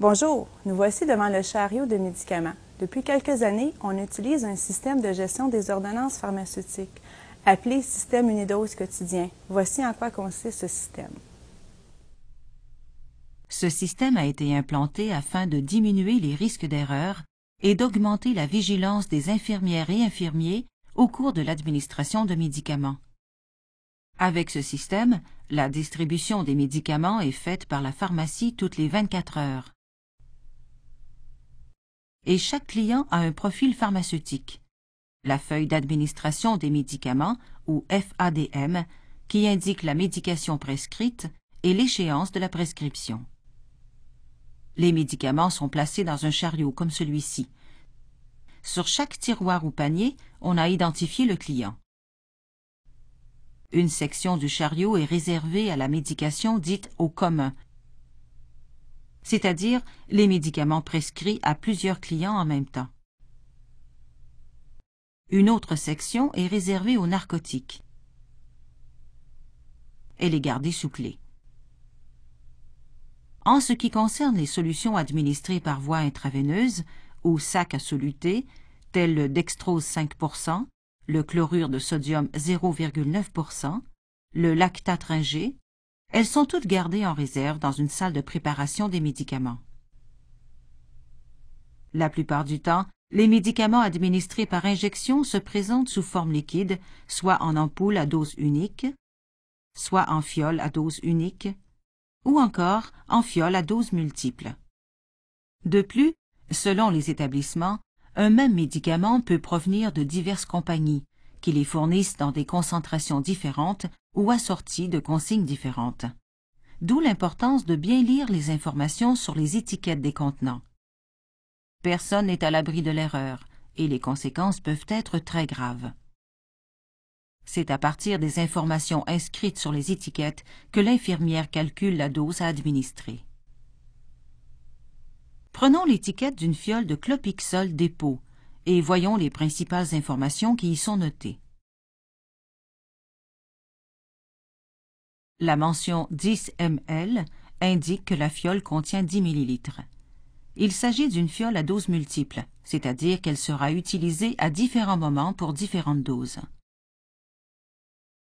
Bonjour, nous voici devant le chariot de médicaments. Depuis quelques années, on utilise un système de gestion des ordonnances pharmaceutiques, appelé système unidose quotidien. Voici en quoi consiste ce système. Ce système a été implanté afin de diminuer les risques d'erreur et d'augmenter la vigilance des infirmières et infirmiers au cours de l'administration de médicaments. Avec ce système, la distribution des médicaments est faite par la pharmacie toutes les 24 heures. Et chaque client a un profil pharmaceutique. La feuille d'administration des médicaments, ou FADM, qui indique la médication prescrite et l'échéance de la prescription. Les médicaments sont placés dans un chariot comme celui-ci. Sur chaque tiroir ou panier, on a identifié le client. Une section du chariot est réservée à la médication dite au commun, c'est-à-dire les médicaments prescrits à plusieurs clients en même temps. Une autre section est réservée aux narcotiques. Elle est gardée sous clé. En ce qui concerne les solutions administrées par voie intraveineuse ou sac à soluté, telles le dextrose 5% le chlorure de sodium 0,9% le lactate ringé, elles sont toutes gardées en réserve dans une salle de préparation des médicaments. La plupart du temps, les médicaments administrés par injection se présentent sous forme liquide, soit en ampoule à dose unique, soit en fiole à dose unique, ou encore en fiole à dose multiple. De plus, selon les établissements, un même médicament peut provenir de diverses compagnies, qui les fournissent dans des concentrations différentes ou assorties de consignes différentes. D'où l'importance de bien lire les informations sur les étiquettes des contenants. Personne n'est à l'abri de l'erreur, et les conséquences peuvent être très graves. C'est à partir des informations inscrites sur les étiquettes que l'infirmière calcule la dose à administrer. Prenons l'étiquette d'une fiole de clopixol dépôt et voyons les principales informations qui y sont notées. La mention 10 ml indique que la fiole contient 10 ml. Il s'agit d'une fiole à dose multiple, c'est-à-dire qu'elle sera utilisée à différents moments pour différentes doses.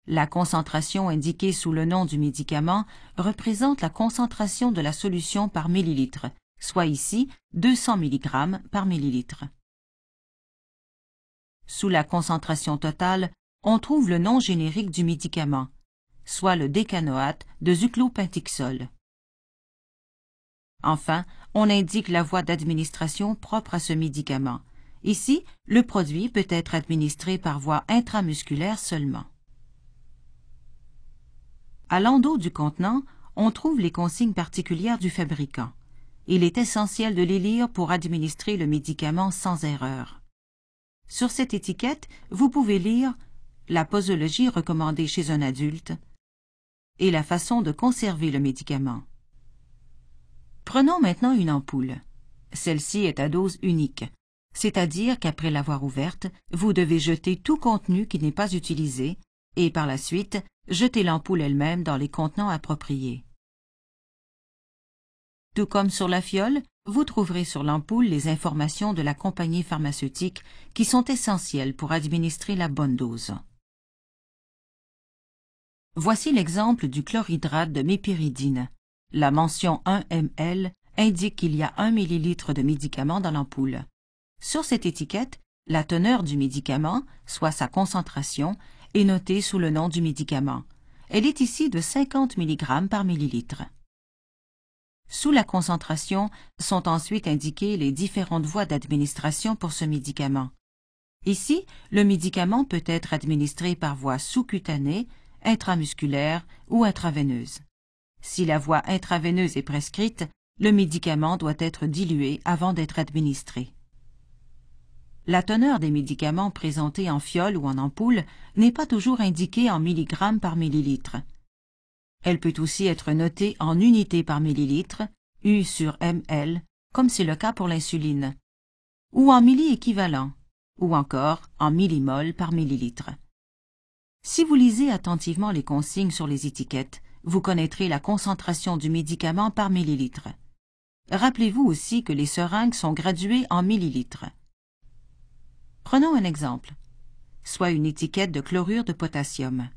La concentration indiquée sous le nom du médicament représente la concentration de la solution par millilitre, soit ici 200 mg par millilitre. Sous la concentration totale, on trouve le nom générique du médicament, soit le décanoate de zuclopentixol. Enfin, on indique la voie d'administration propre à ce médicament. Ici, le produit peut être administré par voie intramusculaire seulement. À l'endos du contenant, on trouve les consignes particulières du fabricant il est essentiel de les lire pour administrer le médicament sans erreur. Sur cette étiquette, vous pouvez lire la posologie recommandée chez un adulte et la façon de conserver le médicament. Prenons maintenant une ampoule. Celle-ci est à dose unique, c'est-à-dire qu'après l'avoir ouverte, vous devez jeter tout contenu qui n'est pas utilisé et par la suite jeter l'ampoule elle-même dans les contenants appropriés. Tout comme sur la fiole, vous trouverez sur l'ampoule les informations de la compagnie pharmaceutique qui sont essentielles pour administrer la bonne dose. Voici l'exemple du chlorhydrate de mépyridine. La mention 1 ml indique qu'il y a 1 ml de médicament dans l'ampoule. Sur cette étiquette, la teneur du médicament, soit sa concentration, est notée sous le nom du médicament. Elle est ici de 50 mg par millilitre. Sous la concentration sont ensuite indiquées les différentes voies d'administration pour ce médicament. Ici, le médicament peut être administré par voie sous-cutanée, intramusculaire ou intraveineuse. Si la voie intraveineuse est prescrite, le médicament doit être dilué avant d'être administré. La teneur des médicaments présentés en fiole ou en ampoule n'est pas toujours indiquée en milligrammes par millilitre. Elle peut aussi être notée en unités par millilitre, U sur ml, comme c'est le cas pour l'insuline, ou en milli-équivalent, ou encore en millimol par millilitre. Si vous lisez attentivement les consignes sur les étiquettes, vous connaîtrez la concentration du médicament par millilitre. rappelez-vous aussi que les seringues sont graduées en millilitres. Prenons un exemple, soit une étiquette de chlorure de potassium.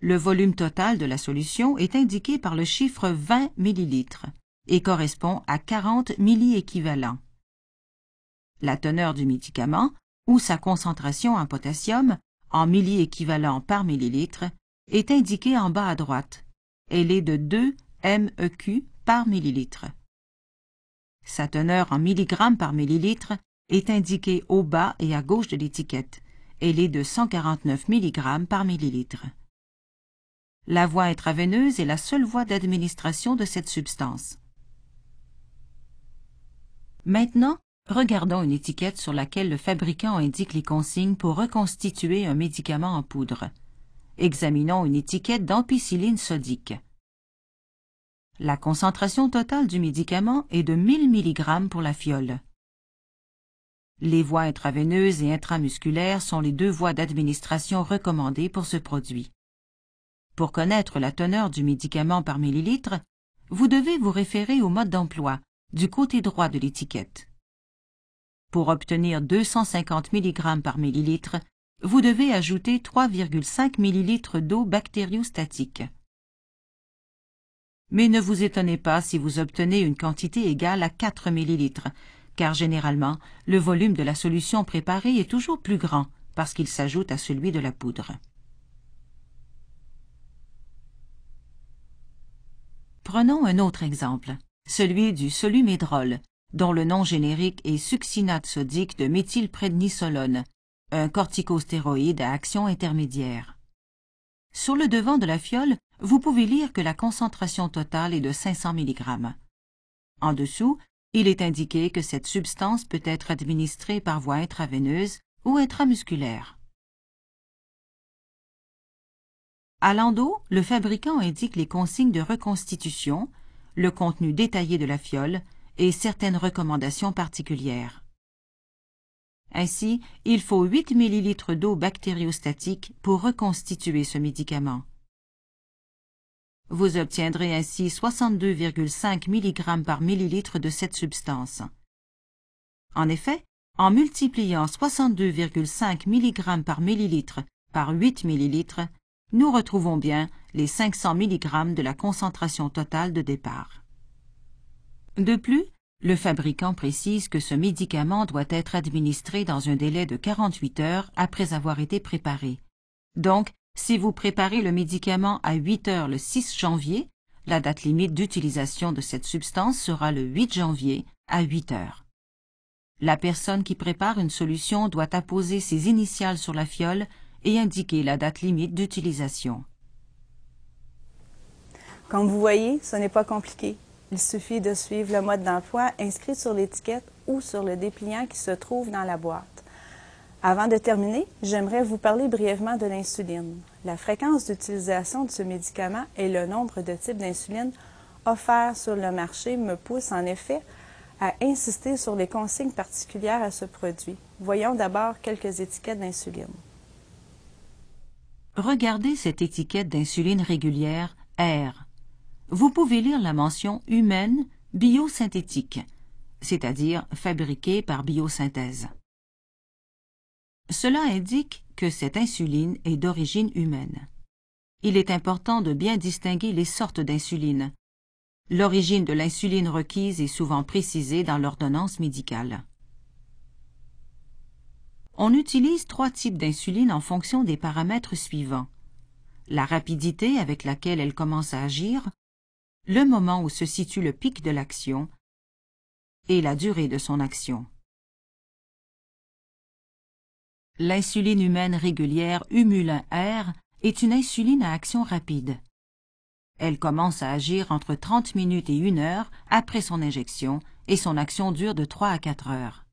Le volume total de la solution est indiqué par le chiffre 20 ml et correspond à 40 milliéquivalents. La teneur du médicament ou sa concentration en potassium en milliéquivalents par millilitre est indiquée en bas à droite. Elle est de 2 MEQ par millilitre. Sa teneur en milligrammes par millilitre est indiquée au bas et à gauche de l'étiquette. Elle est de 149 mg par millilitre. La voie intraveineuse est la seule voie d'administration de cette substance. Maintenant, regardons une étiquette sur laquelle le fabricant indique les consignes pour reconstituer un médicament en poudre. Examinons une étiquette d'ampicilline sodique. La concentration totale du médicament est de 1000 mg pour la fiole. Les voies intraveineuses et intramusculaires sont les deux voies d'administration recommandées pour ce produit. Pour connaître la teneur du médicament par millilitre, vous devez vous référer au mode d'emploi, du côté droit de l'étiquette. Pour obtenir 250 mg par millilitre, vous devez ajouter 3,5 ml d'eau bactériostatique. Mais ne vous étonnez pas si vous obtenez une quantité égale à 4 ml, car généralement, le volume de la solution préparée est toujours plus grand parce qu'il s'ajoute à celui de la poudre. Prenons un autre exemple, celui du solumédrol, dont le nom générique est succinate sodique de méthylprednisolone, un corticostéroïde à action intermédiaire. Sur le devant de la fiole, vous pouvez lire que la concentration totale est de 500 mg. En dessous, il est indiqué que cette substance peut être administrée par voie intraveineuse ou intramusculaire. À l'endos, le fabricant indique les consignes de reconstitution, le contenu détaillé de la fiole et certaines recommandations particulières. Ainsi, il faut 8 ml d'eau bactériostatique pour reconstituer ce médicament. Vous obtiendrez ainsi 62,5 mg par millilitre de cette substance. En effet, en multipliant 62,5 mg par millilitre par 8 ml, nous retrouvons bien les 500 mg de la concentration totale de départ. De plus, le fabricant précise que ce médicament doit être administré dans un délai de 48 heures après avoir été préparé. Donc, si vous préparez le médicament à 8 heures le 6 janvier, la date limite d'utilisation de cette substance sera le 8 janvier à 8 heures. La personne qui prépare une solution doit apposer ses initiales sur la fiole et indiquer la date limite d'utilisation. Comme vous voyez, ce n'est pas compliqué. Il suffit de suivre le mode d'emploi inscrit sur l'étiquette ou sur le dépliant qui se trouve dans la boîte. Avant de terminer, j'aimerais vous parler brièvement de l'insuline. La fréquence d'utilisation de ce médicament et le nombre de types d'insuline offerts sur le marché me poussent en effet à insister sur les consignes particulières à ce produit. Voyons d'abord quelques étiquettes d'insuline. Regardez cette étiquette d'insuline régulière R. Vous pouvez lire la mention humaine biosynthétique, c'est-à-dire fabriquée par biosynthèse. Cela indique que cette insuline est d'origine humaine. Il est important de bien distinguer les sortes d'insuline. L'origine de l'insuline requise est souvent précisée dans l'ordonnance médicale. On utilise trois types d'insuline en fonction des paramètres suivants. La rapidité avec laquelle elle commence à agir, le moment où se situe le pic de l'action et la durée de son action. L'insuline humaine régulière Humulin R est une insuline à action rapide. Elle commence à agir entre 30 minutes et 1 heure après son injection et son action dure de 3 à 4 heures.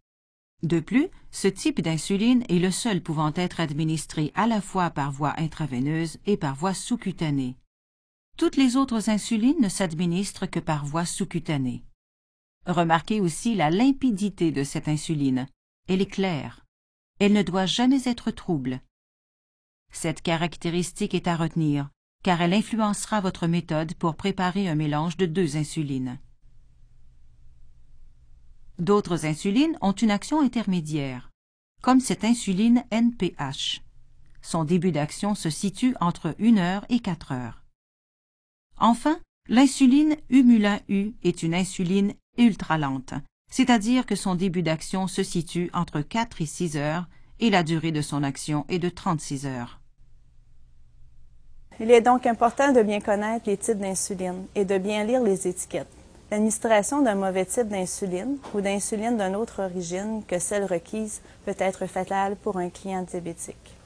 De plus, ce type d'insuline est le seul pouvant être administré à la fois par voie intraveineuse et par voie sous-cutanée. Toutes les autres insulines ne s'administrent que par voie sous-cutanée. Remarquez aussi la limpidité de cette insuline. Elle est claire. Elle ne doit jamais être trouble. Cette caractéristique est à retenir, car elle influencera votre méthode pour préparer un mélange de deux insulines. D'autres insulines ont une action intermédiaire, comme cette insuline NPH. Son début d'action se situe entre 1 heure et 4 heures. Enfin, l'insuline Humulin U est une insuline ultra lente, c'est-à-dire que son début d'action se situe entre 4 et 6 heures et la durée de son action est de 36 heures. Il est donc important de bien connaître les types d'insuline et de bien lire les étiquettes. L'administration d'un mauvais type d'insuline ou d'insuline d'une autre origine que celle requise peut être fatale pour un client diabétique.